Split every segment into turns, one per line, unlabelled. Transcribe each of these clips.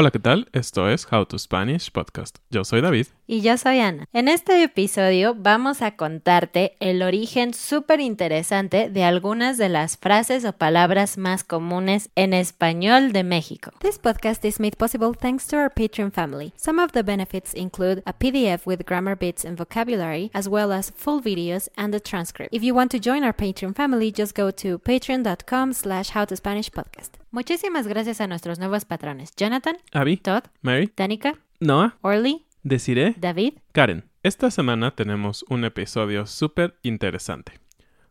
Hola, ¿qué tal? Esto es How to Spanish Podcast. Yo soy David.
Y yo soy Ana. En este episodio vamos a contarte el origen súper interesante de algunas de las frases o palabras más comunes en español de México.
This podcast is made possible thanks to our Patreon family. Some of the benefits include a PDF with grammar bits and vocabulary, as well as full videos and a transcript. If you want to join our Patreon family, just go to patreon.com slash howtospanishpodcast.
Muchísimas gracias a nuestros nuevos patrones. Jonathan,
Abby,
Todd,
Mary,
Danica,
Noah,
Orly,
Desiree,
David.
Karen. Esta semana tenemos un episodio súper interesante.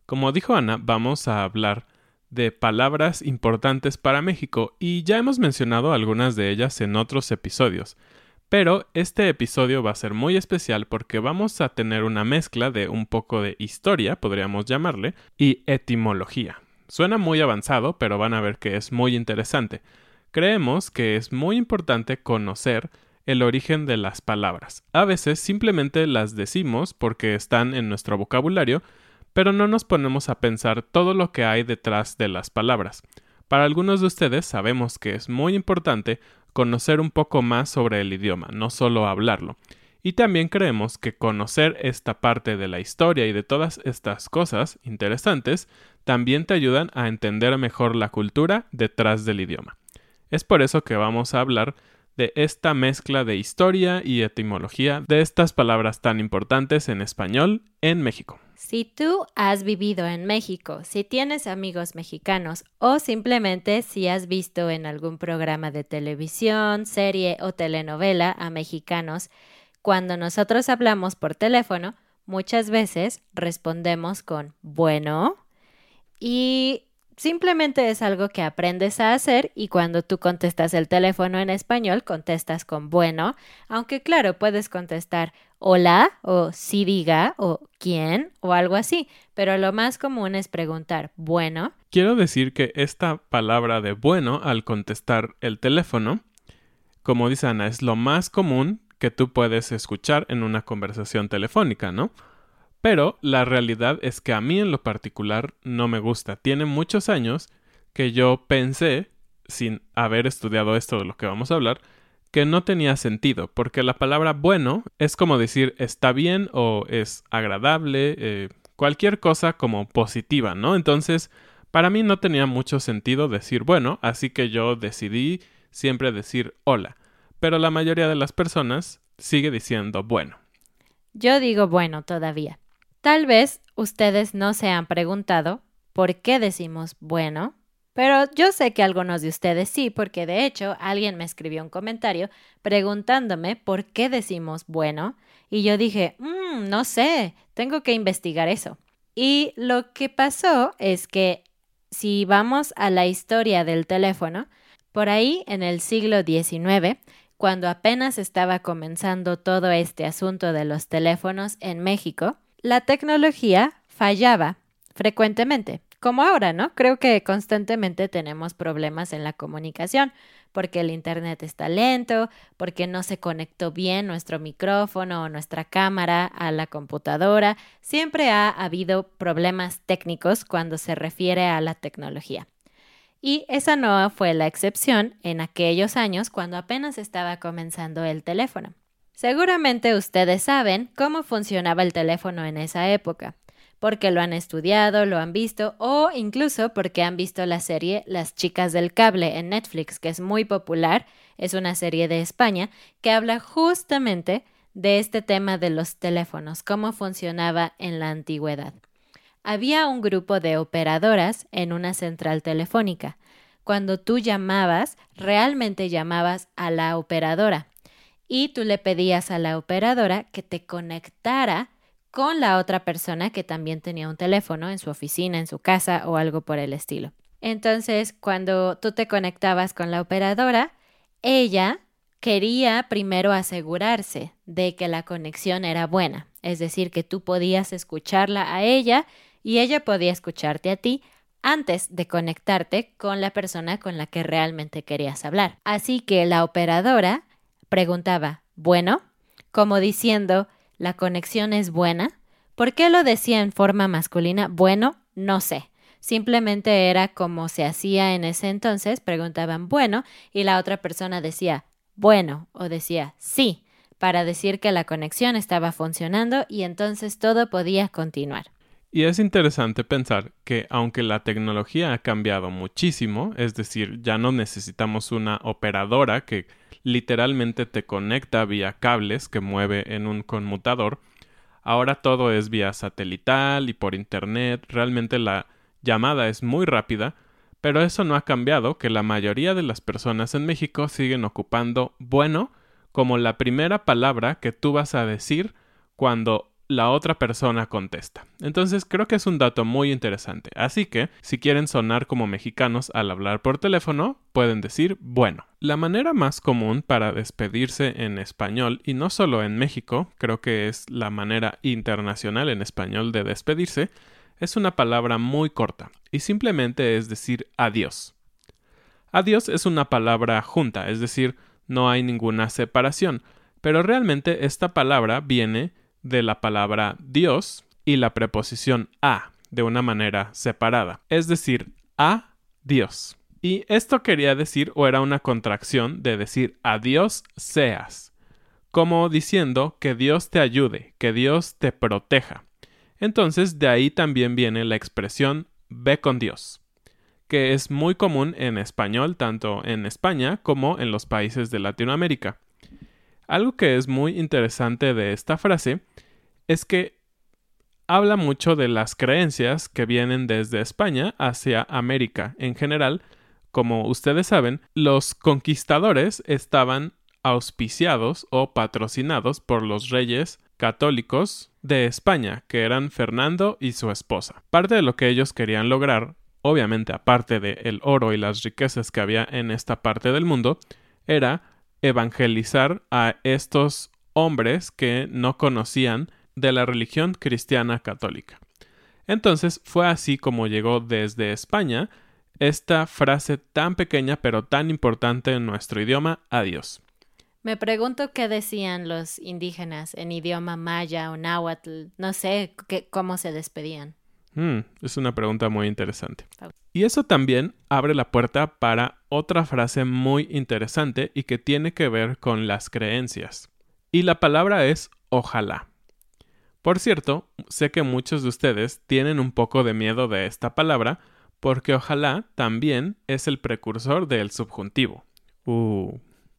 Como dijo Ana, vamos a hablar de palabras importantes para México y ya hemos mencionado algunas de ellas en otros episodios. Pero este episodio va a ser muy especial porque vamos a tener una mezcla de un poco de historia, podríamos llamarle, y etimología. Suena muy avanzado, pero van a ver que es muy interesante. Creemos que es muy importante conocer el origen de las palabras. A veces simplemente las decimos porque están en nuestro vocabulario, pero no nos ponemos a pensar todo lo que hay detrás de las palabras. Para algunos de ustedes sabemos que es muy importante conocer un poco más sobre el idioma, no solo hablarlo. Y también creemos que conocer esta parte de la historia y de todas estas cosas interesantes también te ayudan a entender mejor la cultura detrás del idioma. Es por eso que vamos a hablar de esta mezcla de historia y etimología de estas palabras tan importantes en español en México.
Si tú has vivido en México, si tienes amigos mexicanos o simplemente si has visto en algún programa de televisión, serie o telenovela a mexicanos, cuando nosotros hablamos por teléfono, muchas veces respondemos con bueno y simplemente es algo que aprendes a hacer y cuando tú contestas el teléfono en español contestas con bueno, aunque claro, puedes contestar hola o sí diga o quién o algo así, pero lo más común es preguntar bueno.
Quiero decir que esta palabra de bueno al contestar el teléfono, como dice Ana, es lo más común que tú puedes escuchar en una conversación telefónica, ¿no? Pero la realidad es que a mí en lo particular no me gusta. Tiene muchos años que yo pensé, sin haber estudiado esto de lo que vamos a hablar, que no tenía sentido, porque la palabra bueno es como decir está bien o es agradable, eh, cualquier cosa como positiva, ¿no? Entonces, para mí no tenía mucho sentido decir bueno, así que yo decidí siempre decir hola, pero la mayoría de las personas sigue diciendo bueno.
Yo digo bueno todavía. Tal vez ustedes no se han preguntado por qué decimos bueno, pero yo sé que algunos de ustedes sí, porque de hecho alguien me escribió un comentario preguntándome por qué decimos bueno, y yo dije, mmm, no sé, tengo que investigar eso. Y lo que pasó es que si vamos a la historia del teléfono, por ahí en el siglo XIX, cuando apenas estaba comenzando todo este asunto de los teléfonos en México, la tecnología fallaba frecuentemente, como ahora, ¿no? Creo que constantemente tenemos problemas en la comunicación porque el Internet está lento, porque no se conectó bien nuestro micrófono o nuestra cámara a la computadora. Siempre ha habido problemas técnicos cuando se refiere a la tecnología. Y esa no fue la excepción en aquellos años cuando apenas estaba comenzando el teléfono. Seguramente ustedes saben cómo funcionaba el teléfono en esa época porque lo han estudiado, lo han visto o incluso porque han visto la serie Las chicas del cable en Netflix, que es muy popular, es una serie de España que habla justamente de este tema de los teléfonos, cómo funcionaba en la antigüedad. Había un grupo de operadoras en una central telefónica. Cuando tú llamabas, realmente llamabas a la operadora y tú le pedías a la operadora que te conectara con la otra persona que también tenía un teléfono en su oficina, en su casa o algo por el estilo. Entonces, cuando tú te conectabas con la operadora, ella quería primero asegurarse de que la conexión era buena, es decir, que tú podías escucharla a ella y ella podía escucharte a ti antes de conectarte con la persona con la que realmente querías hablar. Así que la operadora preguntaba, bueno, como diciendo, la conexión es buena. ¿Por qué lo decía en forma masculina? Bueno, no sé. Simplemente era como se hacía en ese entonces, preguntaban bueno y la otra persona decía bueno o decía sí para decir que la conexión estaba funcionando y entonces todo podía continuar.
Y es interesante pensar que aunque la tecnología ha cambiado muchísimo, es decir, ya no necesitamos una operadora que literalmente te conecta vía cables que mueve en un conmutador. Ahora todo es vía satelital y por internet. Realmente la llamada es muy rápida, pero eso no ha cambiado que la mayoría de las personas en México siguen ocupando bueno como la primera palabra que tú vas a decir cuando la otra persona contesta. Entonces creo que es un dato muy interesante. Así que, si quieren sonar como mexicanos al hablar por teléfono, pueden decir bueno. La manera más común para despedirse en español, y no solo en México, creo que es la manera internacional en español de despedirse, es una palabra muy corta, y simplemente es decir adiós. Adiós es una palabra junta, es decir, no hay ninguna separación, pero realmente esta palabra viene de la palabra Dios y la preposición a de una manera separada, es decir, a Dios. Y esto quería decir o era una contracción de decir adiós seas, como diciendo que Dios te ayude, que Dios te proteja. Entonces de ahí también viene la expresión ve con Dios, que es muy común en español tanto en España como en los países de Latinoamérica. Algo que es muy interesante de esta frase es que habla mucho de las creencias que vienen desde España hacia América en general. Como ustedes saben, los conquistadores estaban auspiciados o patrocinados por los reyes católicos de España, que eran Fernando y su esposa. Parte de lo que ellos querían lograr, obviamente aparte del el oro y las riquezas que había en esta parte del mundo, era evangelizar a estos hombres que no conocían de la religión cristiana católica. Entonces fue así como llegó desde España esta frase tan pequeña pero tan importante en nuestro idioma, adiós.
Me pregunto qué decían los indígenas en idioma maya o náhuatl, no sé cómo se despedían.
Mm, es una pregunta muy interesante. Y eso también abre la puerta para otra frase muy interesante y que tiene que ver con las creencias. Y la palabra es ojalá. Por cierto, sé que muchos de ustedes tienen un poco de miedo de esta palabra porque ojalá también es el precursor del subjuntivo. Uh.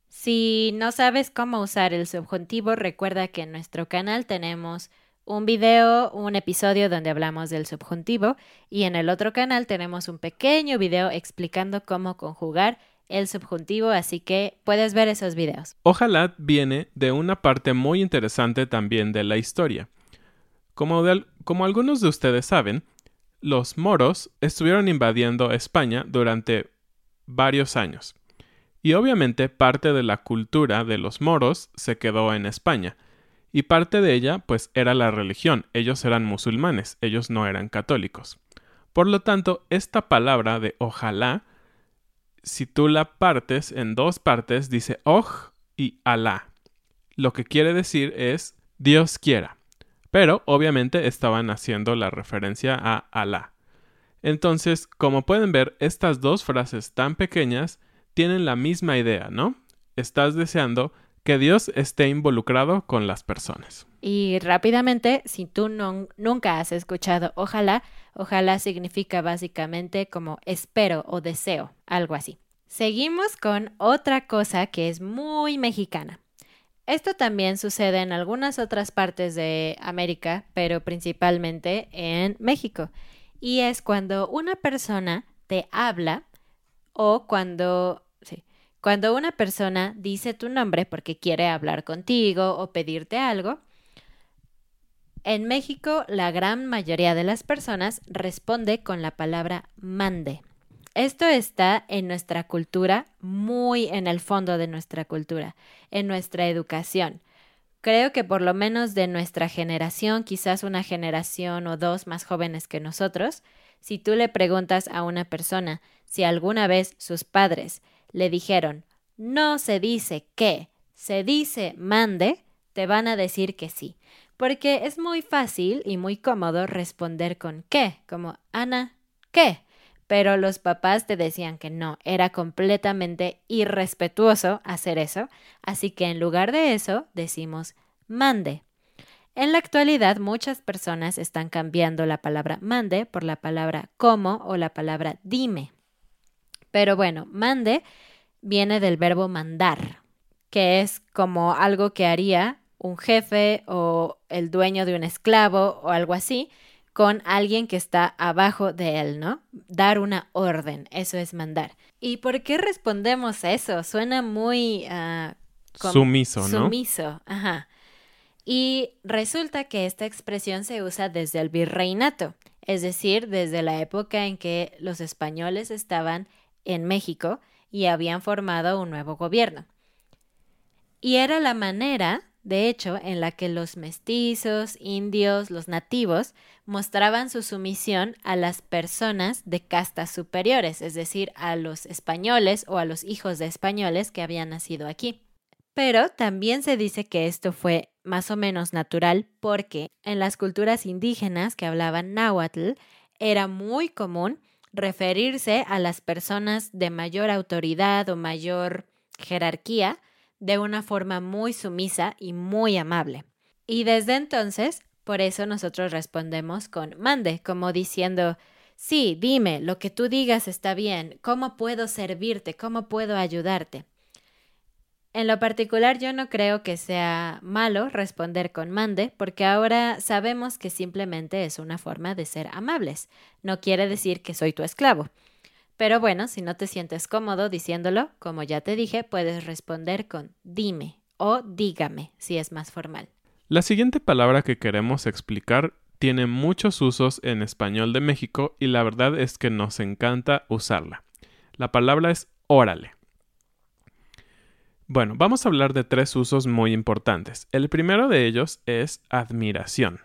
Si no sabes cómo usar el subjuntivo, recuerda que en nuestro canal tenemos un video, un episodio donde hablamos del subjuntivo y en el otro canal tenemos un pequeño video explicando cómo conjugar el subjuntivo, así que puedes ver esos videos.
Ojalá viene de una parte muy interesante también de la historia. Como, algunos de ustedes saben, los moros estuvieron invadiendo España durante varios años. Y obviamente parte de la cultura de los moros se quedó en España. Y parte de ella, pues, era la religión. Ellos eran musulmanes, ellos no eran católicos. Por lo tanto, esta palabra de ojalá, si tú la partes en dos partes, dice oj y alá. Lo que quiere decir es Dios quiera. Pero obviamente estaban haciendo la referencia a Alá. Entonces, como pueden ver, estas dos frases tan pequeñas tienen la misma idea, ¿no? Estás deseando que Dios esté involucrado con las personas.
Y rápidamente, si tú no, nunca has escuchado ojalá, ojalá significa básicamente como espero o deseo, algo así. Seguimos con otra cosa que es muy mexicana. Esto también sucede en algunas otras partes de América, pero principalmente en México. Y es cuando una persona te habla o cuando, cuando una persona dice tu nombre porque quiere hablar contigo o pedirte algo. En México, la gran mayoría de las personas responde con la palabra mande. Esto está en nuestra cultura, muy en el fondo de nuestra cultura, en nuestra educación. Creo que por lo menos de nuestra generación, quizás una generación o dos más jóvenes que nosotros, si tú le preguntas a una persona si alguna vez sus padres le dijeron no se dice que, se dice mande, te van a decir que sí, porque es muy fácil y muy cómodo responder con qué, como Ana, ¿qué? pero los papás te decían que no, era completamente irrespetuoso hacer eso, así que en lugar de eso decimos mande. En la actualidad muchas personas están cambiando la palabra mande por la palabra como o la palabra dime. Pero bueno, mande viene del verbo mandar, que es como algo que haría un jefe o el dueño de un esclavo o algo así, con alguien que está abajo de él, ¿no? Dar una orden, eso es mandar. ¿Y por qué respondemos a eso? Suena muy...
Ah, sumiso, ¿no?
Sumiso, ajá. Y resulta que esta expresión se usa desde el virreinato, es decir, desde la época en que los españoles estaban en México y habían formado un nuevo gobierno. Y era la manera de hecho, en la que los mestizos, indios, los nativos mostraban su sumisión a las personas de castas superiores, es decir, a los españoles o a los hijos de españoles que habían nacido aquí. Pero también se dice que esto fue más o menos natural porque en las culturas indígenas que hablaban náhuatl era muy común referirse a las personas de mayor autoridad o mayor jerarquía de una forma muy sumisa y muy amable. Y desde entonces, por eso nosotros respondemos con mande, como diciendo, sí, dime, lo que tú digas está bien, ¿cómo puedo servirte? ¿Cómo puedo ayudarte? En lo particular yo no creo que sea malo responder con mande, porque ahora sabemos que simplemente es una forma de ser amables. No quiere decir que soy tu esclavo. Pero bueno, si no te sientes cómodo diciéndolo, como ya te dije, puedes responder con dime o dígame si es más formal.
La siguiente palabra que queremos explicar tiene muchos usos en español de México y la verdad es que nos encanta usarla. La palabra es órale. Bueno, vamos a hablar de tres usos muy importantes. El primero de ellos es admiración.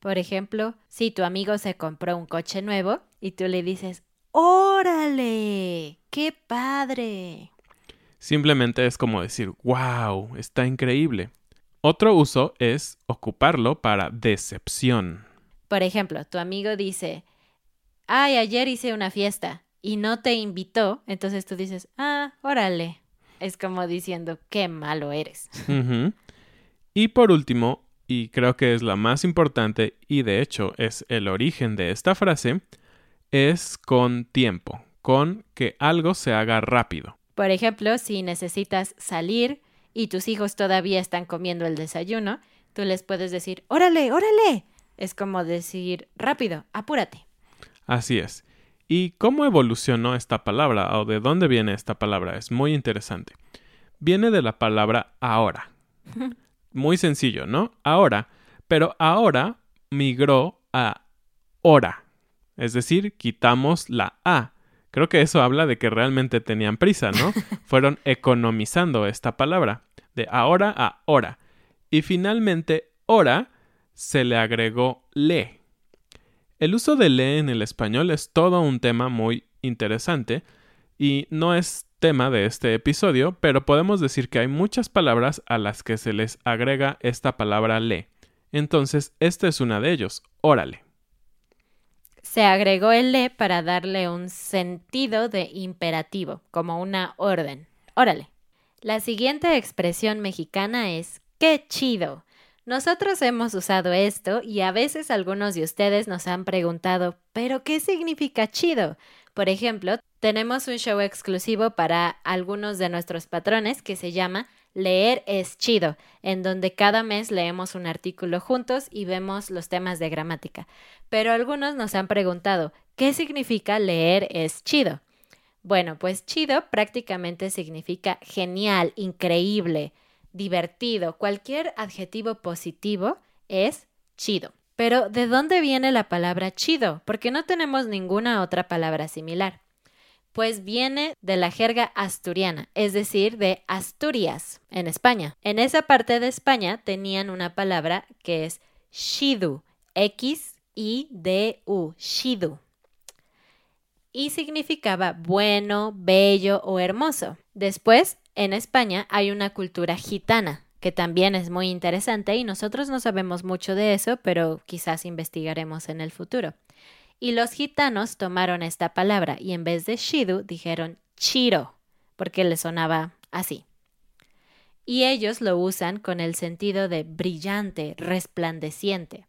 Por ejemplo, si tu amigo se compró un coche nuevo y tú le dices, ¡Órale! ¡Qué padre!
Simplemente es como decir, wow, está increíble. Otro uso es ocuparlo para decepción.
Por ejemplo, tu amigo dice, ay, ayer hice una fiesta y no te invitó, entonces tú dices, ah, órale. Es como diciendo, qué malo eres.
Y por último, y creo que es la más importante y de hecho es el origen de esta frase, es con tiempo, con que algo se haga rápido.
Por ejemplo, si necesitas salir y tus hijos todavía están comiendo el desayuno, tú les puedes decir, órale, órale. Es como decir, rápido, apúrate.
Así es. ¿Y cómo evolucionó esta palabra o de dónde viene esta palabra? Es muy interesante. Viene de la palabra ahora. Muy sencillo, ¿no? Ahora. Pero ahora migró a hora es decir, quitamos la A. Creo que eso habla de que realmente tenían prisa, ¿no? Fueron economizando esta palabra, de ahora a hora. Y finalmente, hora se le agregó le. El uso de le en el español es todo un tema muy interesante y no es tema de este episodio, pero podemos decir que hay muchas palabras a las que se les agrega esta palabra le. Entonces, esta es una de ellos, órale.
Se agregó el le para darle un sentido de imperativo, como una orden. Órale. La siguiente expresión mexicana es ¡qué chido! Nosotros hemos usado esto y a veces algunos de ustedes nos han preguntado ¿pero qué significa chido? Por ejemplo, tenemos un show exclusivo para algunos de nuestros patrones que se llama Leer es chido, en donde cada mes leemos un artículo juntos y vemos los temas de gramática. Pero algunos nos han preguntado, ¿qué significa leer es chido? Bueno, pues chido prácticamente significa genial, increíble, divertido. Cualquier adjetivo positivo es chido. Pero, ¿de dónde viene la palabra chido? Porque no tenemos ninguna otra palabra similar. Pues viene de la jerga asturiana, es decir, de Asturias, en España. En esa parte de España tenían una palabra que es shidu, X-I-D-U, shidu. Y significaba bueno, bello o hermoso. Después, en España hay una cultura gitana, que también es muy interesante y nosotros no sabemos mucho de eso, pero quizás investigaremos en el futuro. Y los gitanos tomaron esta palabra y en vez de shidu dijeron chiro, porque le sonaba así. Y ellos lo usan con el sentido de brillante, resplandeciente.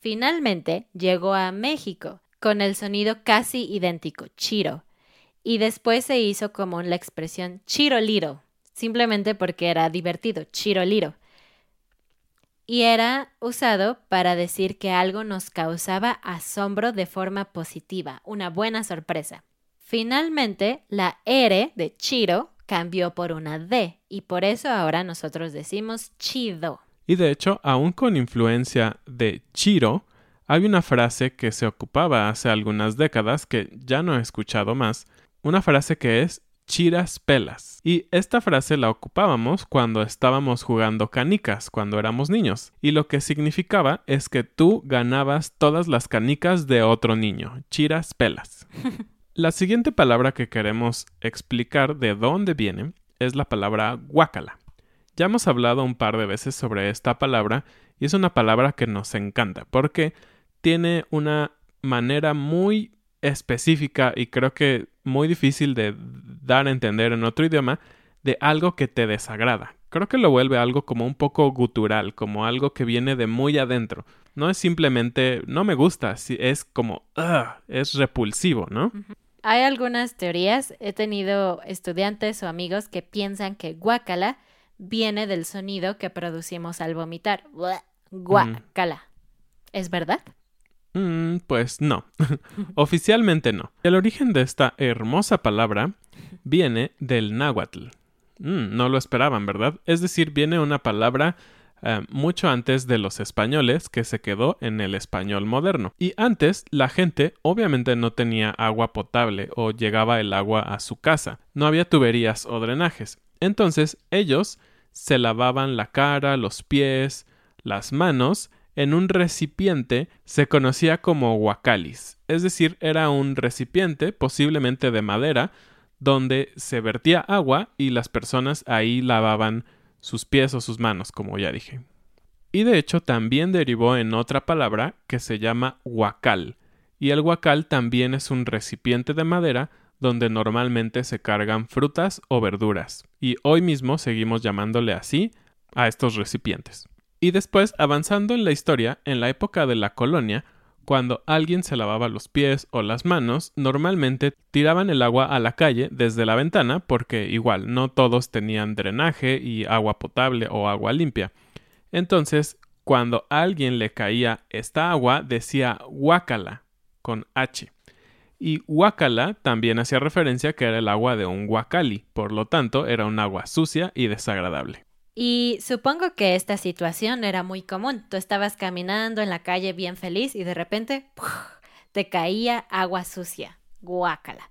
Finalmente llegó a México con el sonido casi idéntico, chiro, y después se hizo como la expresión chiro liro, simplemente porque era divertido, chiroliro. Y era usado para decir que algo nos causaba asombro de forma positiva, una buena sorpresa. Finalmente, la R de chiro cambió por una D y por eso ahora nosotros decimos chido.
Y de hecho, aún con influencia de chiro, hay una frase que se ocupaba hace algunas décadas que ya no he escuchado más, una frase que es chiras pelas. Y esta frase la ocupábamos cuando estábamos jugando canicas, cuando éramos niños. Y lo que significaba es que tú ganabas todas las canicas de otro niño. Chiras pelas. la siguiente palabra que queremos explicar de dónde viene es la palabra guácala. Ya hemos hablado un par de veces sobre esta palabra y es una palabra que nos encanta porque tiene una manera muy específica y creo que muy difícil de dar a entender en otro idioma de algo que te desagrada. Creo que lo vuelve algo como un poco gutural, como algo que viene de muy adentro. No es simplemente no me gusta, es como es repulsivo, ¿no?
Hay algunas teorías, he tenido estudiantes o amigos que piensan que guacala viene del sonido que producimos al vomitar. Guacala. ¿Es verdad?
Mm, pues no, oficialmente no. El origen de esta hermosa palabra viene del náhuatl. Mm, no lo esperaban, ¿verdad? Es decir, viene una palabra eh, mucho antes de los españoles que se quedó en el español moderno. Y antes la gente obviamente no tenía agua potable o llegaba el agua a su casa. No había tuberías o drenajes. Entonces ellos se lavaban la cara, los pies, las manos en un recipiente se conocía como huacalis, es decir, era un recipiente, posiblemente de madera, donde se vertía agua y las personas ahí lavaban sus pies o sus manos, como ya dije. Y de hecho también derivó en otra palabra que se llama huacal, y el huacal también es un recipiente de madera donde normalmente se cargan frutas o verduras, y hoy mismo seguimos llamándole así a estos recipientes. Y después, avanzando en la historia, en la época de la colonia, cuando alguien se lavaba los pies o las manos, normalmente tiraban el agua a la calle desde la ventana porque igual no todos tenían drenaje y agua potable o agua limpia. Entonces, cuando alguien le caía esta agua, decía guácala con H. Y guácala también hacía referencia que era el agua de un guacali, por lo tanto era un agua sucia y desagradable.
Y supongo que esta situación era muy común. Tú estabas caminando en la calle bien feliz y de repente te caía agua sucia. Guácala.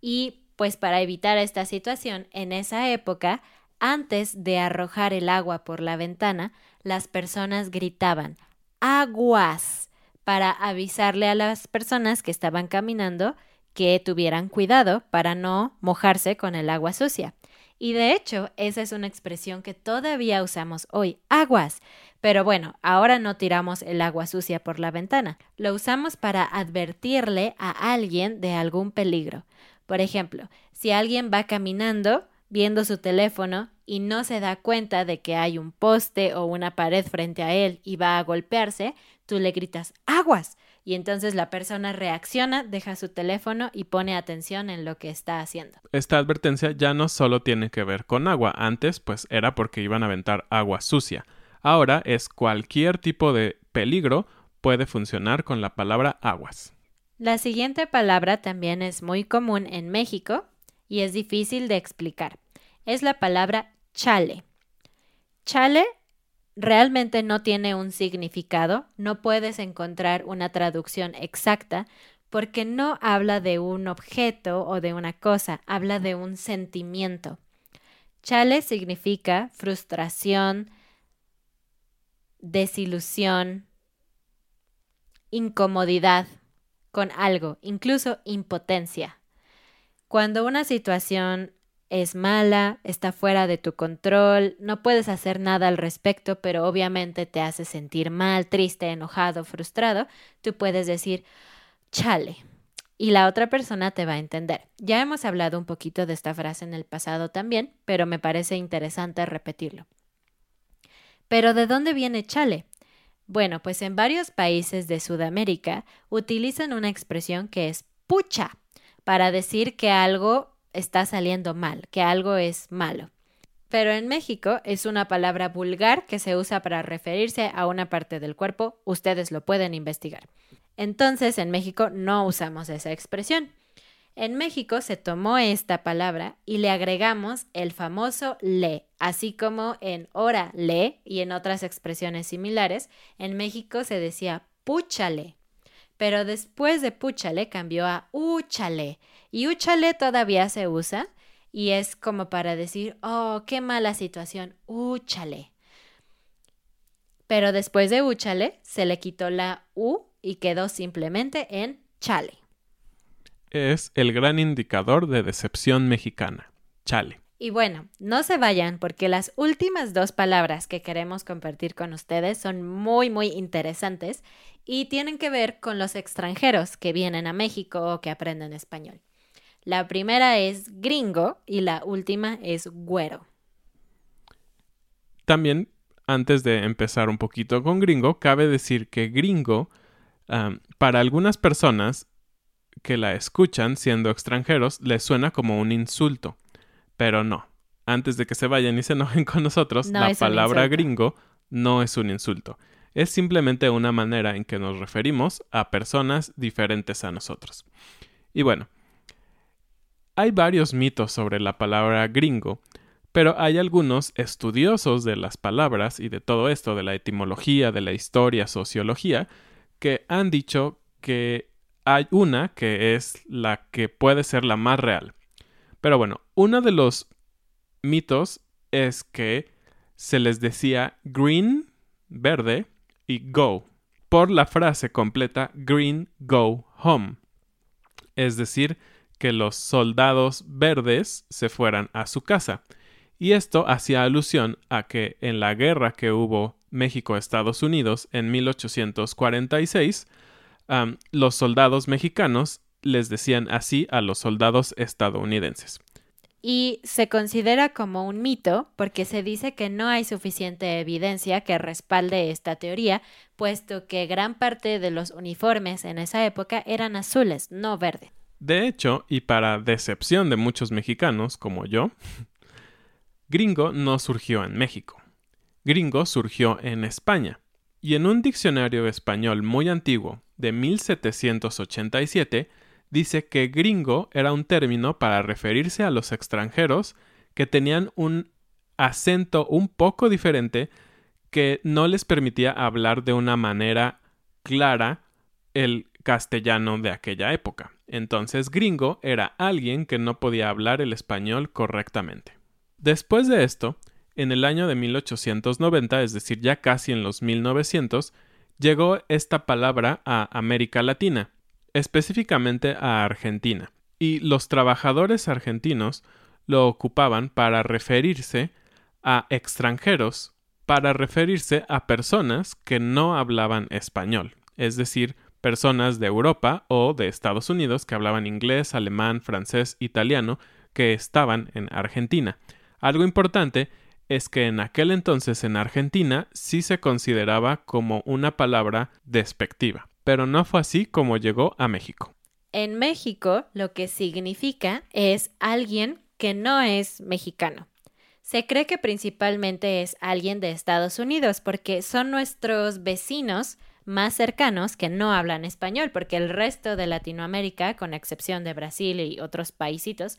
Y pues para evitar esta situación, en esa época, antes de arrojar el agua por la ventana, las personas gritaban aguas para avisarle a las personas que estaban caminando que tuvieran cuidado para no mojarse con el agua sucia. Y de hecho, esa es una expresión que todavía usamos hoy, aguas. Pero bueno, ahora no tiramos el agua sucia por la ventana. Lo usamos para advertirle a alguien de algún peligro. Por ejemplo, si alguien va caminando viendo su teléfono y no se da cuenta de que hay un poste o una pared frente a él y va a golpearse, tú le gritas aguas y entonces la persona reacciona, deja su teléfono y pone atención en lo que está haciendo.
Esta advertencia ya no solo tiene que ver con agua, antes pues era porque iban a aventar agua sucia. Ahora es cualquier tipo de peligro puede funcionar con la palabra aguas.
La siguiente palabra también es muy común en México y es difícil de explicar. Es la palabra chale. Chale realmente no tiene un significado, no puedes encontrar una traducción exacta porque no habla de un objeto o de una cosa, habla de un sentimiento. Chale significa frustración, desilusión, incomodidad con algo, incluso impotencia. Cuando una situación es mala, está fuera de tu control, no puedes hacer nada al respecto, pero obviamente te hace sentir mal, triste, enojado, frustrado, tú puedes decir, chale. Y la otra persona te va a entender. Ya hemos hablado un poquito de esta frase en el pasado también, pero me parece interesante repetirlo. Pero ¿de dónde viene chale? Bueno, pues en varios países de Sudamérica utilizan una expresión que es pucha para decir que algo está saliendo mal, que algo es malo. Pero en México es una palabra vulgar que se usa para referirse a una parte del cuerpo, ustedes lo pueden investigar. Entonces en México no usamos esa expresión. En México se tomó esta palabra y le agregamos el famoso le, así como en hora le y en otras expresiones similares, en México se decía púchale. Pero después de púchale cambió a úchale y úchale todavía se usa y es como para decir, oh, qué mala situación, úchale. Pero después de úchale se le quitó la U y quedó simplemente en chale.
Es el gran indicador de decepción mexicana, chale.
Y bueno, no se vayan porque las últimas dos palabras que queremos compartir con ustedes son muy, muy interesantes y tienen que ver con los extranjeros que vienen a México o que aprenden español. La primera es gringo y la última es güero.
También, antes de empezar un poquito con gringo, cabe decir que gringo, para algunas personas que la escuchan siendo extranjeros, les suena como un insulto. Pero no. Antes de que se vayan y se enojen con nosotros, la palabra gringo no es un insulto. Es simplemente una manera en que nos referimos a personas diferentes a nosotros. Y bueno, hay varios mitos sobre la palabra gringo, pero hay algunos estudiosos de las palabras y de todo esto, de la etimología, de la historia, sociología, que han dicho que hay una que es la que puede ser la más real. Pero bueno, uno de los mitos es que se les decía green, verde, go, por la frase completa green, go, home. Es decir, que los soldados verdes se fueran a su casa. Y esto hacía alusión a que en la guerra que hubo México-Estados Unidos en 1846, los soldados mexicanos les decían así a los soldados estadounidenses.
Y se considera como un mito porque se dice que no hay suficiente evidencia que respalde esta teoría, puesto que gran parte de los uniformes en esa época eran azules, no verdes.
De hecho, y para decepción de muchos mexicanos como yo, gringo no surgió en México. Gringo surgió en España. Y en un diccionario español muy antiguo, de 1787, dice que gringo era un término para referirse a los extranjeros que tenían un acento un poco diferente que no les permitía hablar de una manera clara el castellano de aquella época. Entonces gringo era alguien que no podía hablar el español correctamente. Después de esto, en el año de 1890, es decir, ya casi en los 1900, llegó esta palabra a América Latina, específicamente a Argentina, y los trabajadores argentinos lo ocupaban para referirse a extranjeros, para referirse a personas que no hablaban español, es decir, personas de Europa o de Estados Unidos que hablaban inglés, alemán, francés, italiano, que estaban en Argentina. Algo importante es que en aquel entonces en Argentina sí se consideraba como una palabra despectiva, pero no fue así como llegó a México.
En México lo que significa es alguien que no es mexicano. Se cree que principalmente es alguien de Estados Unidos porque son nuestros vecinos más cercanos que no hablan español, porque el resto de Latinoamérica, con excepción de Brasil y otros paisitos,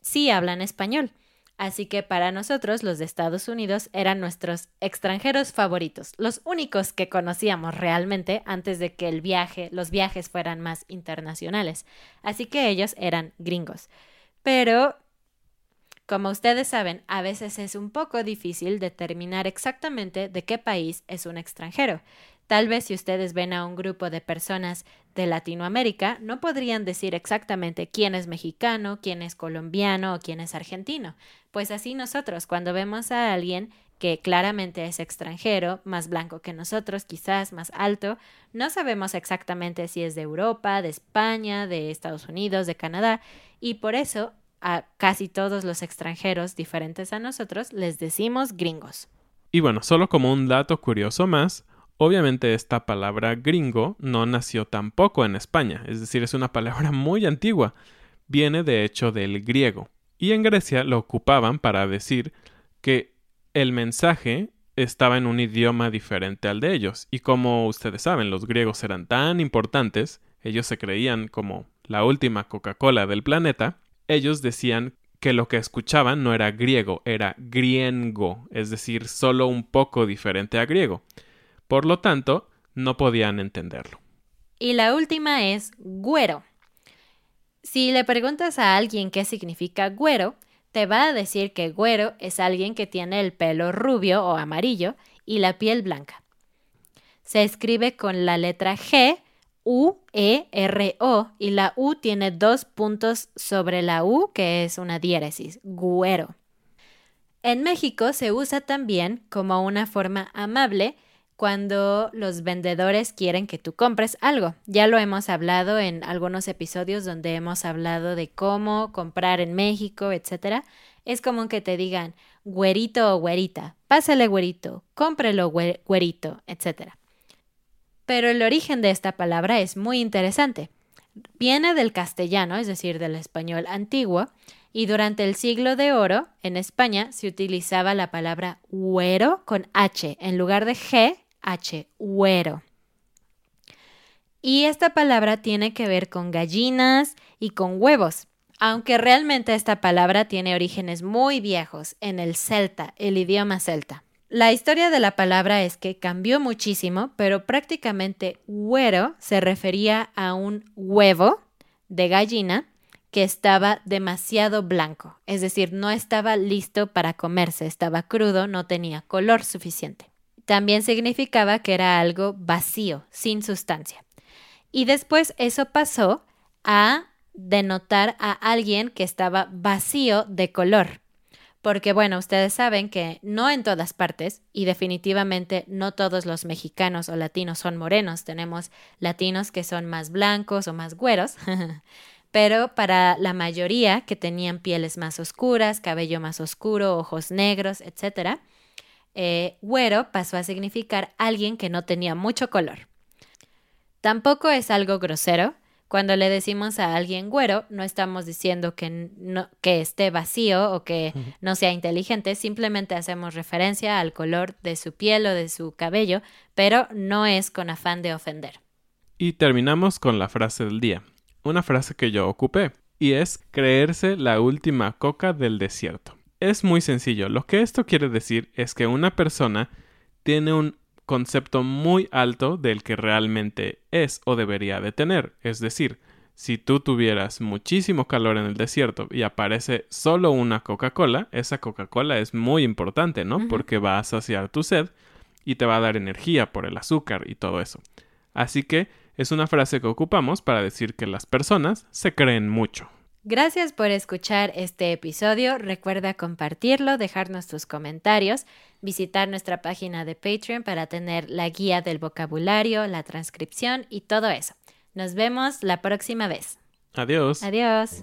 sí hablan español. Así que para nosotros los de Estados Unidos eran nuestros extranjeros favoritos, los únicos que conocíamos realmente antes de que el viaje, los viajes fueran más internacionales. Así que ellos eran gringos. Pero como ustedes saben, a veces es un poco difícil determinar exactamente de qué país es un extranjero. Tal vez si ustedes ven a un grupo de personas de Latinoamérica, no podrían decir exactamente quién es mexicano, quién es colombiano o quién es argentino. Pues así nosotros, cuando vemos a alguien que claramente es extranjero, más blanco que nosotros, quizás más alto, no sabemos exactamente si es de Europa, de España, de Estados Unidos, de Canadá, y por eso a casi todos los extranjeros diferentes a nosotros les decimos gringos.
Y bueno, solo como un dato curioso más, Obviamente esta palabra gringo no nació tampoco en España, es decir, es una palabra muy antigua. Viene de hecho del griego. Y en Grecia lo ocupaban para decir que el mensaje estaba en un idioma diferente al de ellos. Y como ustedes saben, los griegos eran tan importantes, ellos se creían como la última Coca-Cola del planeta, ellos decían que lo que escuchaban no era griego, era griengo, es decir, solo un poco diferente a griego. Por lo tanto, no podían entenderlo.
Y la última es güero. Si le preguntas a alguien qué significa güero, te va a decir que güero es alguien que tiene el pelo rubio o amarillo y la piel blanca. Se escribe con la letra G, U, E, R, O y la U tiene dos puntos sobre la U que es una diéresis, güero. En México se usa también como una forma amable cuando los vendedores quieren que tú compres algo. Ya lo hemos hablado en algunos episodios donde hemos hablado de cómo comprar en México, etc. Es común que te digan güerito o güerita, pásale güerito, cómprelo güerito, etc. Pero el origen de esta palabra es muy interesante. Viene del castellano, es decir, del español antiguo, y durante el siglo de oro, en España, se utilizaba la palabra güero con H en lugar de G H, huero. Y esta palabra tiene que ver con gallinas y con huevos, aunque realmente esta palabra tiene orígenes muy viejos en el celta, el idioma celta. La historia de la palabra es que cambió muchísimo, pero prácticamente huero se refería a un huevo de gallina que estaba demasiado blanco, es decir, no estaba listo para comerse, estaba crudo, no tenía color suficiente también significaba que era algo vacío, sin sustancia. Y después eso pasó a denotar a alguien que estaba vacío de color. Porque bueno, ustedes saben que no en todas partes, y definitivamente no todos los mexicanos o latinos son morenos, tenemos latinos que son más blancos o más güeros, pero para la mayoría que tenían pieles más oscuras, cabello más oscuro, ojos negros, etcétera, eh, güero pasó a significar alguien que no tenía mucho color. Tampoco es algo grosero. Cuando le decimos a alguien güero, no estamos diciendo que, no, que esté vacío o que no sea inteligente, simplemente hacemos referencia al color de su piel o de su cabello, pero no es con afán de ofender.
Y terminamos con la frase del día, una frase que yo ocupé, y es creerse la última coca del desierto. Es muy sencillo. Lo que esto quiere decir es que una persona tiene un concepto muy alto del que realmente es o debería de tener. Es decir, si tú tuvieras muchísimo calor en el desierto y aparece solo una Coca-Cola, esa Coca-Cola es muy importante, ¿no? Porque va a saciar tu sed y te va a dar energía por el azúcar y todo eso. Así que es una frase que ocupamos para decir que las personas se creen mucho.
Gracias por escuchar este episodio. Recuerda compartirlo, dejarnos tus comentarios, visitar nuestra página de Patreon para tener la guía del vocabulario, la transcripción y todo eso. Nos vemos la próxima vez.
Adiós.
Adiós.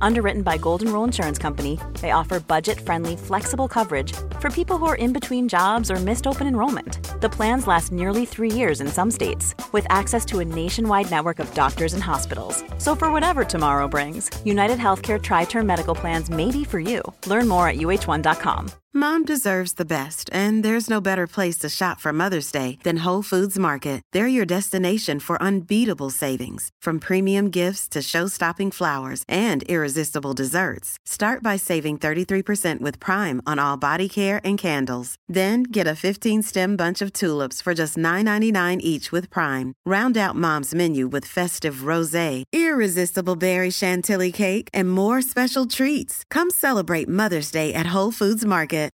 Underwritten by Golden Rule Insurance Company, they offer budget friendly, flexible coverage for people who are in between jobs or missed open enrollment. The plans last nearly three years in some states, with access to a nationwide network of doctors and hospitals. So, for whatever tomorrow brings, United Healthcare Tri Term Medical Plans may be for you. Learn more at uh1.com.
Mom deserves the best, and there's no better place to shop for Mother's Day than Whole Foods Market. They're your destination for unbeatable savings, from premium gifts to show-stopping flowers and irresistible desserts. Start by saving 33% with Prime on all body care and candles. Then get a 15-stem bunch of tulips for just $9.99 each with Prime. Round out Mom's menu with festive rosé, irresistible berry chantilly cake, and more special treats. Come celebrate Mother's Day at Whole Foods Market.